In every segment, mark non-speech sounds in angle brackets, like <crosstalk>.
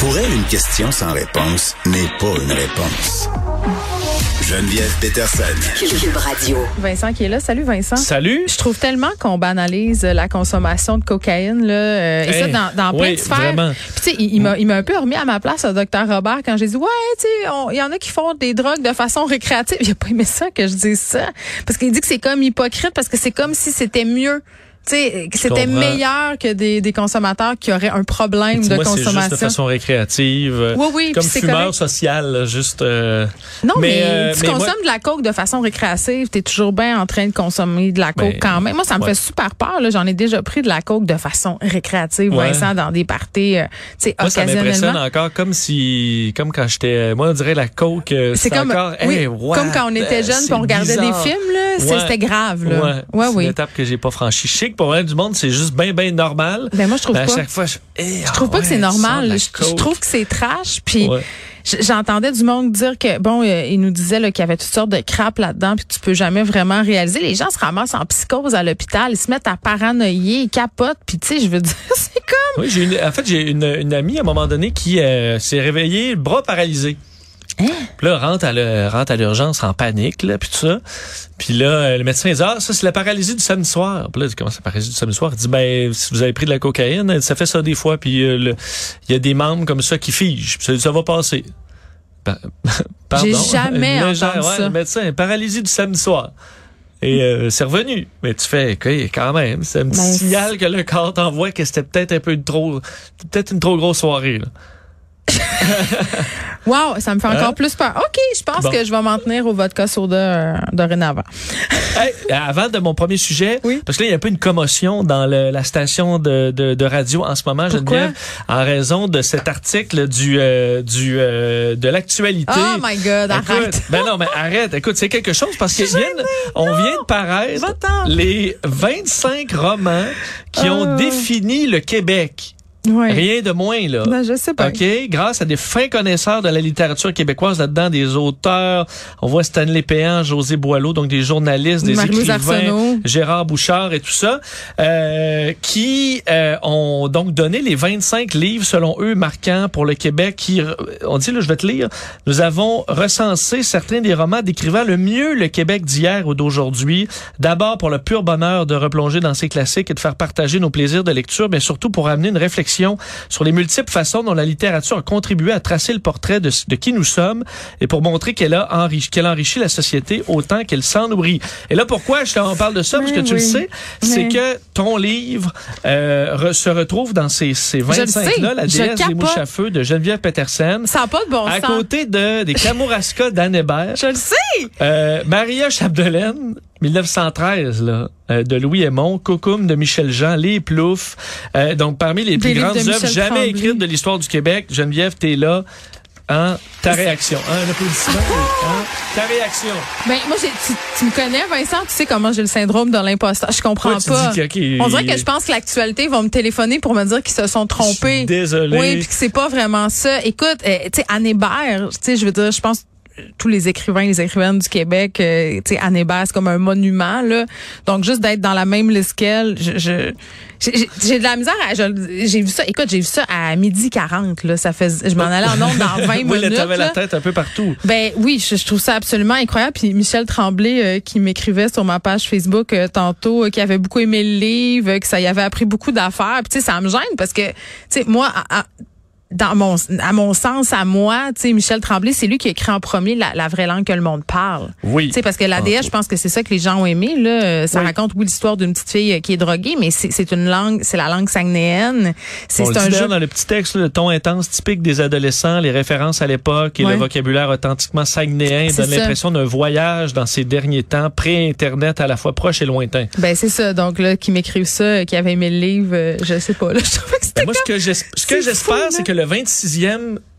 Pour elle, une question sans réponse n'est pas une réponse. Geneviève Peterson. Cube Radio. Vincent qui est là. Salut Vincent. Salut. Je trouve tellement qu'on banalise la consommation de cocaïne là, euh, et ça Hey, dans, dans plein oui, de sphères. vraiment. Puis tu sais, il, il m'a un peu remis à ma place, le docteur Robert, quand j'ai dit ouais, tu sais, il y en a qui font des drogues de façon récréative. Il a pas aimé ça que je dise ça, parce qu'il dit que c'est comme hypocrite, parce que c'est comme si c'était mieux. C'était meilleur que des, des consommateurs qui auraient un problème de c'est juste de consommation. façon récréative. Oui, oui, Comme fumeur social, juste. euh, Non, mais, euh, tu mais moi- consommes de la coke de façon récréative, tu es toujours bien en train de consommer de la coke Mais- quand même. Moi, ça me ouais. fait super peur. J'en ai déjà pris de la coke de façon récréative, Ouais. Vincent, dans des parties, euh, tu sais, Moi, ça m'impressionne occasionnellement. encore comme si, comme quand j'étais, moi, on dirait la coke. euh, C'est comme, encore, oui, hey, what? comme quand on était jeune puis on regardait bizarre. des films, là, c'est- Ouais. c'était grave. Là. Ouais, ouais, c'est oui. une étape que j'ai pas franchie. Pour vrai du monde, c'est juste bien, bien normal. Ben, moi, je trouve Mais à pas. chaque fois, je, hey, Je trouve ah pas que c'est normal. Je, trouve que c'est trash. Puis Ouais. j'entendais du monde dire que bon, euh, il nous disait qu'il y avait toutes sortes de crap là-dedans, puis tu peux jamais vraiment réaliser. Les gens se ramassent en psychose à l'hôpital, ils se mettent à paranoïer, ils capotent. Puis tu sais, je veux <laughs> dire, c'est comme Oui, j'ai une, en fait, j'ai une, une amie à un moment donné qui euh, s'est réveillée, le bras paralysé. Hein? Puis là, rentre à, le- rentre à l'urgence en panique, là, puis tout ça. Puis là, euh, le médecin dit, ah, ça, c'est la paralysie du samedi soir. Puis là, il dit, comment c'est la paralysie du samedi soir? Il dit, ben, si vous avez pris de la cocaïne, ça fait ça des fois. Puis euh, il y a des membres comme ça qui figent. Puis ça, ça va passer. Pa- <laughs> Pardon. J'ai jamais Légère, entendu ouais, ça. Le médecin, paralysie du samedi soir. Et euh, c'est revenu. Mais tu fais, quand même, c'est un petit Ben, signal que le corps t'envoie que c'était peut-être un peu trop, peut-être une trop grosse soirée. Là. <laughs> Wow, ça me fait encore Hein? plus peur. OK, je pense Bon. que je vais m'en tenir au vodka soda euh, dorénavant. <laughs> Hey, avant de mon premier sujet, Oui. parce que là, il y a un peu une commotion dans le- la station de, de, de radio en ce moment, Pourquoi? Geneviève, en raison de cet article du, euh, du euh, de l'actualité. Oh my God, Écoute, arrête. Ben non, mais arrête. Écoute, c'est quelque chose parce qu'on vient, on vient de paraître les 25 romans qui ont Oh. défini le Québec. Ouais. Rien de moins, là. Ben, je sais pas. OK, grâce à des fins connaisseurs de la littérature québécoise là-dedans, des auteurs, on voit Stanley Péan, José Boileau, donc des journalistes, des écrivains, Arsenault. Gérard Bouchard et tout ça, euh, qui euh, ont donc donné les 25 livres, selon eux, marquants pour le Québec, qui, euh, on dit, là, je vais te lire, nous avons recensé certains des romans décrivant le mieux le Québec d'hier ou d'aujourd'hui, d'abord pour le pur bonheur de replonger dans ces classiques et de faire partager nos plaisirs de lecture, mais surtout pour amener une réflexion sur les multiples façons dont la littérature a contribué à tracer le portrait de, de qui nous sommes et pour montrer qu'elle a enrichi, qu'elle enrichit la société autant qu'elle s'en nourrit. Et là, pourquoi je t'en parle de ça? Parce que Oui, tu le sais, c'est Oui. que ton livre euh, re- se retrouve dans ces, ces le sais, 25-là, La déesse des mouches à feu de Geneviève Petersen. Ça n'a pas de bon À sens. côté de, des Kamouraska d'Anne Hébert. Je le sais. Euh, Maria Chapdelaine, 1913, là, euh, de Louis Aymon, Cocoum de Michel Jean, Les Ploufs. Euh, donc, parmi les plus grandes de œuvres jamais Tremblay. écrites de l'histoire du Québec. Geneviève, t'es là. Hein? Ta réaction. Hein? Un applaudissement. Hein? Ta réaction. Ben, moi, j'ai- tu, tu me connais, Vincent, tu sais comment j'ai le syndrome de l'imposteur. Je comprends Ouais, pas. dis On dirait que je pense que l'actualité va me téléphoner pour me dire qu'ils se sont trompés. désolé. Oui, puis que c'est pas vraiment ça. Écoute, euh, tu sais, Anne Hébert, tu sais, je veux dire, je pense tous les écrivains et les écrivaines du Québec, euh, tu sais, Anne c'est comme un monument, là. Donc, juste d'être dans la même liste qu'elle, je, je- j'ai- de la misère à, j'ai vu ça, écoute, j'ai vu ça à midi 40, là. Ça fait, je m'en allais en ondes dans 20 <laughs> oui, minutes. t'avais la tête un peu partout. Ben oui, je, je trouve ça absolument incroyable. Puis Michel Tremblay euh, qui m'écrivait sur ma page Facebook euh, tantôt, euh, qui avait beaucoup aimé le livre, euh, que ça y avait appris beaucoup d'affaires. Puis tu sais, ça me gêne parce que tu sais moi. à- à- dans mon, à mon sens, à moi, tu sais, Michel Tremblay, c'est lui qui a écrit en premier la, la vraie langue que le monde parle. Oui. Tu sais, parce que l'ADS, je pense que c'est ça que les gens ont aimé. Là. Ça Oui. raconte, oui, l'histoire d'une petite fille euh, qui est droguée, mais c'est une langue, c'est la langue sagnéenne. C'est dit un jeu. dans le petit texte, le ton intense typique des adolescents, les références à l'époque et le vocabulaire authentiquement sagnéen ça. l'impression d'un voyage dans ces derniers temps, pré-Internet à la fois proche et lointain. Ben c'est ça. Donc là, qui m'écrivent ça, euh, qui avait aimé le livre, euh, je sais pas. Là, <laughs> je Ben, moi, ce que ce j'espère, c'est que le 26e que je-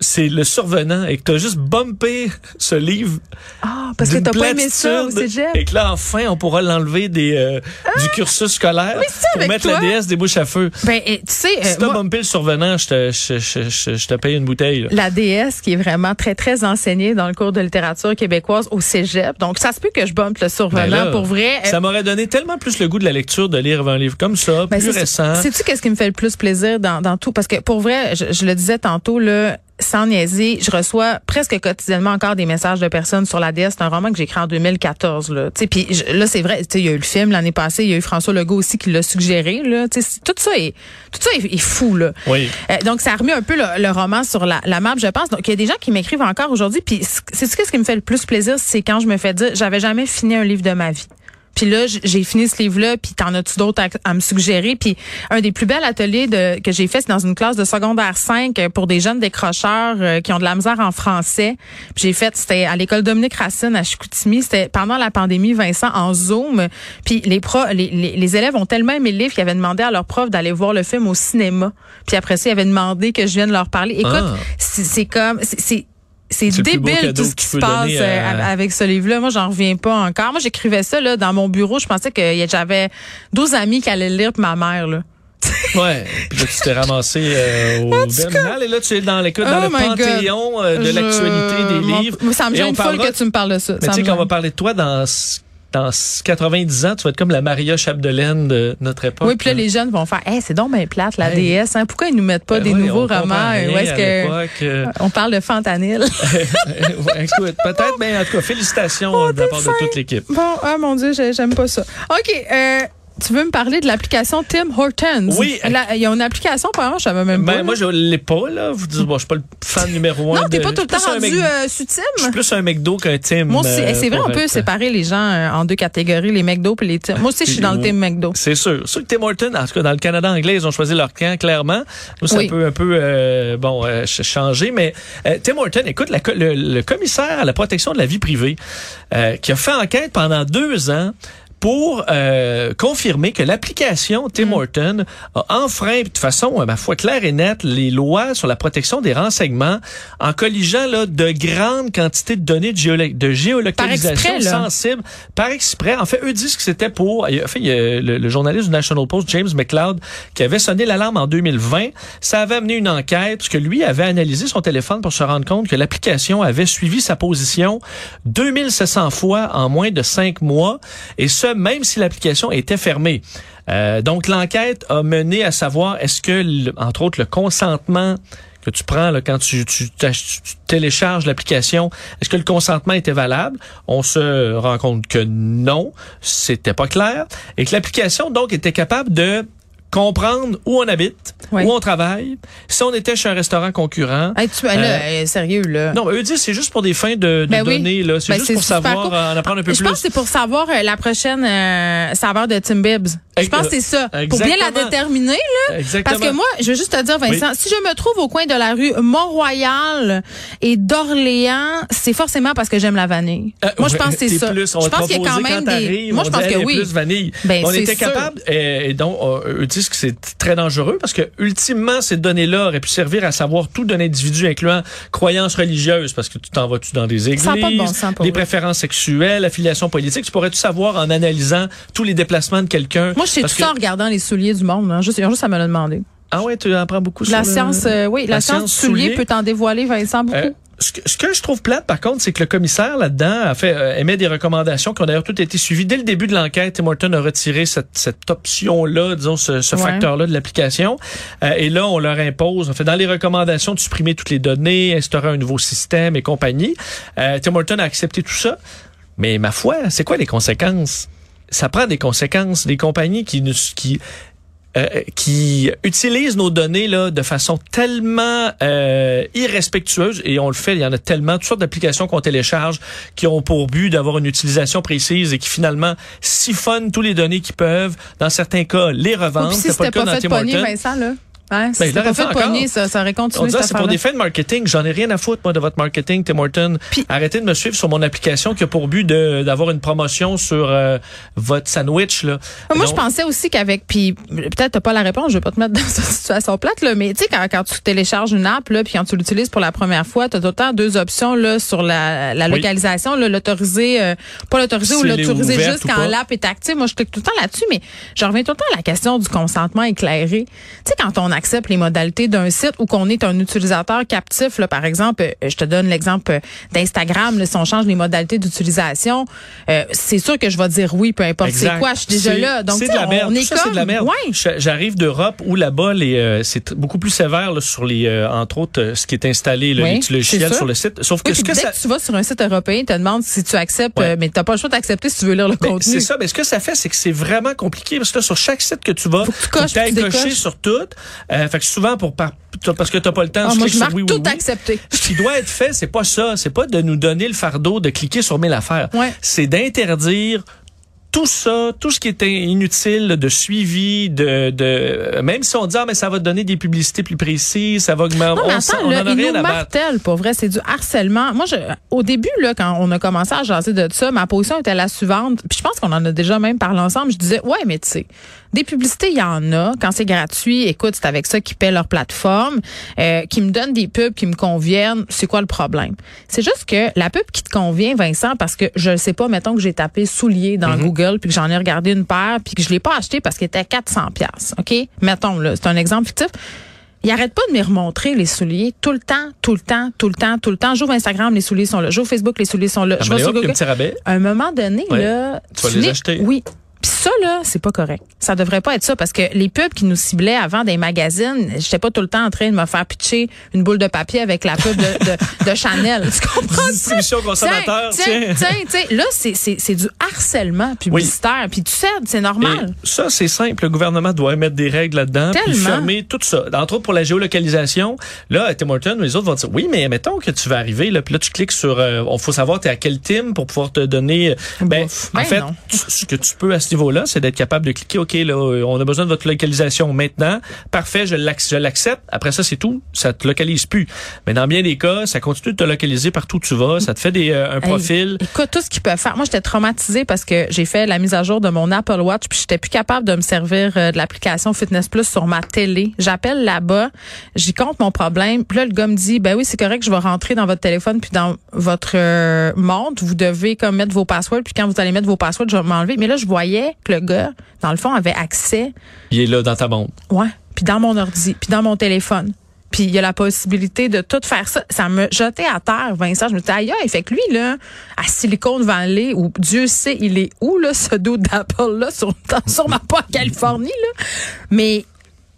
c'est le survenant et que t'as juste bumpé ce livre Ah, parce que t'as pas aimé ça au cégep? et que là enfin on pourra l'enlever des euh, du cursus scolaire pour mettre toi? la déesse des bouches à feu. Ben, et, tu sais, euh, Si t'as moi, bumpé le survenant, je te, je, je, je, te paye une bouteille. là. la déesse qui est vraiment très, très enseignée dans le cours de littérature québécoise au cégep. Donc, ça se peut que je bumpe le survenant Ben là, pour vrai. Ça m'aurait donné tellement plus le goût de la lecture de lire un livre comme ça, Ben, plus c'est- récent. Sais-tu qu'est-ce qui me fait le plus plaisir dans, dans tout? Parce que pour vrai, je, je le disais tantôt, là, sans niaiser, je reçois presque quotidiennement encore des messages de personnes sur la DS. C'est un roman que j'ai écrit en 2014. Là, puis là c'est vrai, tu sais, il y a eu le film l'année passée, il y a eu François Legault aussi qui l'a suggéré. Là, Tu sais, tout ça est tout ça est, est fou. Là. Oui. Euh, donc, ça a remis un peu le, le roman sur la, la map, je pense. Donc, il y a des gens qui m'écrivent encore aujourd'hui. Puis, c'est ce ce qui me fait le plus plaisir, c'est quand je me fais dire, j'avais jamais fini un livre de ma vie. Puis là, j'ai fini ce livre-là, puis t'en as-tu d'autres à, à me suggérer? Puis un des plus bels ateliers de, que j'ai fait, c'est dans une classe de secondaire 5 euh, pour des jeunes décrocheurs euh, qui ont de la misère en français. Puis j'ai fait, c'était à l'école Dominique Racine à Chicoutimi. C'était pendant la pandémie, Vincent, en Zoom. Puis les, pro, les, les, les élèves ont tellement aimé le livre qu'ils avaient demandé à leur prof d'aller voir le film au cinéma. Puis après ça, ils avaient demandé que je vienne leur parler. Écoute, Ah. c'est c'est comme... c'est- c'est le débile tout ce qui se passe euh, à- avec ce livre-là. Moi, j'en reviens pas encore. Moi, j'écrivais ça là dans mon bureau. Je pensais que j'avais 12 amis qui allaient le lire, puis ma mère. Là. <laughs> Ouais. Puis là, tu t'es ramassé euh, au terminal et là, tu es dans, l'écoute, dans Oh le my God. panthéon euh, de Je- l'actualité des livres. Ça me gêne on folle parlera- que tu me parles de ça. Mais tu sais, me quand on va parler de toi dans, dans 90 ans, tu vas être comme la Maria Chapdelaine de notre époque. Oui, puis là, les jeunes vont faire, hey, c'est donc bien plate, la Hey. déesse. Hein? Pourquoi ils nous mettent pas Ben des oui, nouveaux romans? Où est-ce à que euh, on parle de fentanyl? <laughs> Écoute, peut-être, mais en tout cas, félicitations Oh, euh, de la part de toute l'équipe. bon, ah mon Dieu, j'ai- j'aime pas ça. OK, euh, tu veux me parler de l'application Tim Hortons? Oui. La- Il y a une application, par exemple, je savais même pas. Ben, moi, je l'ai pas, là. Vous dites, bon, je suis pas le fan numéro un. non, t'es pas tout le je suis temps rendu euh, Je sur suis Tim? plus un McDo qu'un Tim. Moi aussi, euh, Eh, c'est vrai, on peut être- séparer les gens euh, en deux catégories, les McDo et les Tim. Moi aussi, je suis dans le. Tim McDo. C'est sûr. Sûr que Tim Horton, en tout cas, dans le Canada anglais, ils ont choisi leur camp, clairement. Nous, ça Oui. peut un peu, euh, bon, ch- changer. Mais Tim Horton, écoute, la le, le commissaire à la protection de la vie privée, qui a fait enquête pendant deux ans pour euh, confirmer que l'application Tim Horton a enfreint de façon, euh, ma foi, claire et nette, les lois sur la protection des renseignements en colligeant là, de grandes quantités de données de, géolo- de géolocalisation Par exprès, sensibles par exprès. En fait, eux disent que c'était pour... En fait, il y a le, le journaliste du National Post, James McLeod, qui avait sonné l'alarme en 2020. Ça avait amené une enquête, parce que lui avait analysé son téléphone pour se rendre compte que l'application avait suivi sa position 2700 fois en moins de cinq mois, et ce, même si l'application était fermée. Euh, donc, l'enquête a mené à savoir est-ce que, entre autres, le consentement que tu prends là, quand tu télécharges l'application, est-ce que le consentement était valable? On se rend compte que non, c'était pas clair, et que l'application, donc, était capable de comprendre où on habite, Oui. où on travaille, si on était chez un restaurant concurrent. Hey, tu, là, euh, sérieux, là. Non, mais eux disent c'est juste pour des fins de, de Ben oui. données, là. C'est Ben, juste pour savoir, cool. euh, en apprendre un peu je plus. pense que c'est pour savoir euh, la prochaine euh, saveur de Tim Bibbs. Je pense que c'est ça. euh, Pour bien la déterminer, là. Exactement. Parce que moi, je veux juste te dire, Vincent, si je me trouve au coin de la rue Mont-Royal et d'Orléans, c'est forcément parce que j'aime la vanille. Euh, moi, je pense que c'est ça. Plus, je pense qu'il y a quand même quand des. Moi, je pense que oui. plus vanille. Ben, on était capable, euh, et donc, euh, disent que c'est très dangereux parce que, ultimement, ces données-là auraient pu servir à savoir tout d'un individu, incluant croyances religieuses, parce que tu t'en vas-tu dans des églises, de bon sens pour des préférences sexuelles, affiliations politiques. Tu pourrais tout savoir en analysant tous les déplacements de quelqu'un? Moi, je sais tout que- ça en regardant les souliers du monde. Hein. Juste, juste à me le demander. Ah ouais, tu en prends beaucoup La sur le- science, euh, oui, la, la science, science du soulier soulier. peut t'en dévoiler, Vincent, beaucoup. Euh, ce, que, ce que je trouve plate, par contre, c'est que le commissaire là-dedans a fait euh, émet des recommandations qui ont d'ailleurs toutes été suivies dès le début de l'enquête. Tim Horton a retiré cette, cette option-là, disons ce, ce Ouais. facteur-là de l'application. Euh, et là, on leur impose, en fait, dans les recommandations, de supprimer toutes les données, instaurer un nouveau système et compagnie. Euh, Tim Horton a accepté tout ça. Mais ma foi, c'est quoi les conséquences? Ça prend des conséquences. Des compagnies qui nous qui euh, qui utilisent nos données là de façon tellement euh, irrespectueuse et on le fait, il y en a tellement toutes sortes d'applications qu'on télécharge qui ont pour but d'avoir une utilisation précise et qui finalement siphonnent tous les données qu'ils peuvent, dans certains cas les revendent. puis si C'est pas c'était le cas pas dans fait. Vincent, là. Hein, si Ben, pas fait pogner, ça, ça aurait On continué dirait cette c'est pour des fins de marketing. J'en ai rien à foutre, moi, de votre marketing, Tim Horton. Puis- Arrêtez de me suivre sur mon application qui a pour but de- d'avoir une promotion sur euh, votre sandwich. Là. Moi, Donc, je pensais aussi qu'avec, puis peut-être t'as pas la réponse, je vais pas te mettre <laughs> dans cette situation plate, là, mais tu sais, quand, quand tu télécharges une app, là, puis quand tu l'utilises pour la première fois, t'as tout le temps deux options, là, sur la, la Oui. localisation, là, l'autoriser, euh, pas l'autoriser ou Si l'autoriser juste quand l'app est active. Moi, je clique tout le temps là-dessus, mais je reviens tout le temps à la question du consentement éclairé. Tu sais, quand on accepte les modalités d'un site ou qu'on est un utilisateur captif, là, par exemple, euh, je te donne l'exemple euh, d'Instagram, si on change les modalités d'utilisation, euh, c'est sûr que je vais dire oui, peu importe c'est quoi, je suis déjà là. Donc, c'est tu de la merde. Tout ça, c'est comme, de la merde. ouais. J'arrive d'Europe où là-bas, euh, c'est beaucoup plus sévère là, sur les, euh, entre autres, euh, ce qui est installé, là, Oui, sûr. sur le site. Sauf que Oui, ce puis que dès ça, que tu vas sur un site européen, te demande si tu acceptes, Ouais. euh, mais t'as pas le choix d'accepter si tu veux lire le Ben, contenu. c'est ça. Mais ce que ça fait, c'est que c'est vraiment compliqué parce que là, sur chaque site que tu vas, tu coches, tu cocher sur tout. Euh, fait que souvent pour par- parce que t'as pas le temps, Ah, moi, je sur oui, tout oui. accepté. Ce qui doit être fait, c'est pas ça. C'est pas de nous donner le fardeau de cliquer sur mille affaires. Ouais. C'est d'interdire tout ça, tout ce qui est inutile de suivi, de, de même si on dit ah mais ça va donner des publicités plus précises, ça va augmenter, Non, mais on, attends, on là, en a il rien nous martèle, pour vrai, c'est du harcèlement. Moi, je, au début, là, quand on a commencé à jaser de ça, ma position était la suivante. Puis je pense qu'on en a déjà même parlé ensemble. Je disais, ouais, mais tu sais, des publicités, il y en a. Quand c'est gratuit, écoute, c'est avec ça qu'ils paient leur plateforme, euh, qui me donnent des pubs qui me conviennent. C'est quoi le problème? C'est juste que la pub qui te convient, Vincent, parce que je ne sais pas, mettons que j'ai tapé soulier dans Mhm. Google, puis que j'en ai regardé une paire, puis que je l'ai pas acheté parce qu'il était 400 pièces. OK? Mettons, là, c'est un exemple fictif. Il arrête pas de me remontrer les souliers tout le temps, tout le temps, tout le temps, tout le temps. J'ouvre Instagram, les souliers sont là. J'ouvre Facebook, les souliers sont là. Je vais sur a un Google. petit rabais? À un moment donné, là, Tu vas les acheter. Oui. Puis ça, là, c'est pas correct. Ça devrait pas être ça parce que les pubs qui nous ciblaient avant des magazines, j'étais pas tout le temps en train de me faire pitcher une boule de papier avec la pub de, de, de Chanel. Tu comprends? Distribution consommateur, Tiens, tiens. tiens, tiens. Là, c'est, c'est, c'est du harcèlement publicitaire. Puis tu sais, c'est normal. Et ça, c'est simple. Le gouvernement doit mettre des règles là-dedans, puis fermer tout ça. Entre autres, pour la géolocalisation, là, Tim Hortons, les autres vont dire, oui, mais mettons que tu vas arriver, là, puis là, tu cliques sur, euh, on faut savoir t'es à quel team pour pouvoir te donner, ben, Bouf. en Ben fait, tu- ce que tu peux à ce niveau-là, c'est d'être capable de cliquer, OK, là, euh, on a besoin de votre localisation maintenant. Parfait, je l'acc- je l'accepte. Après ça, c'est tout. Ça te localise plus. Mais dans bien des cas, ça continue de te localiser partout où tu vas. Ça te fait des, euh, un profil. écoute, tout ce qu'ils peuvent faire. Moi, j'étais traumatisée parce que j'ai fait la mise à jour de mon Apple Watch, puis j'étais plus capable de me servir euh, de l'application Fitness Plus sur ma télé. J'appelle là-bas, j'y compte mon problème. Puis là, le gars me dit, ben oui, c'est correct, je vais rentrer dans votre téléphone puis dans votre euh, montre. Vous devez comme mettre vos passwords, puis quand vous allez mettre vos passwords, je vais m'enlever. Mais là, je voyais que le gars, dans le fond, avait accès, Il est là dans ta montre. ouais, puis dans mon ordi, puis dans mon téléphone. Puis il y a la possibilité de tout faire ça. Ça me jetait à terre, Vincent. Je me disais, aïe, aïe, fait que lui, là, à Silicon Valley, où Dieu sait, il est où, là, ce dos d'Apple, là, sur, sûrement pas en Californie, là. Mais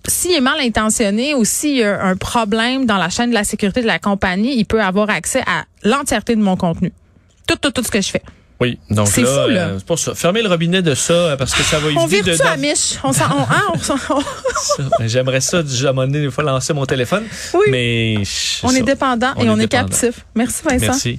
s'il est mal intentionné ou s'il y a un problème dans la chaîne de la sécurité de la compagnie, il peut avoir accès à l'entièreté de mon contenu. Tout, tout, tout ce que je fais. Oui, donc C'est là, fou, là. euh, c'est pour ça. Fermez le robinet de ça euh, parce que ça va On éviter vire de. ça Mich. On s'en, on, hein, on s'en- on- ça. J'aimerais ça, à un moment donné, des fois, lancer mon téléphone. Oui. Mais. on est dépendant On et est on est dépendant. captif. Merci, Vincent. Merci.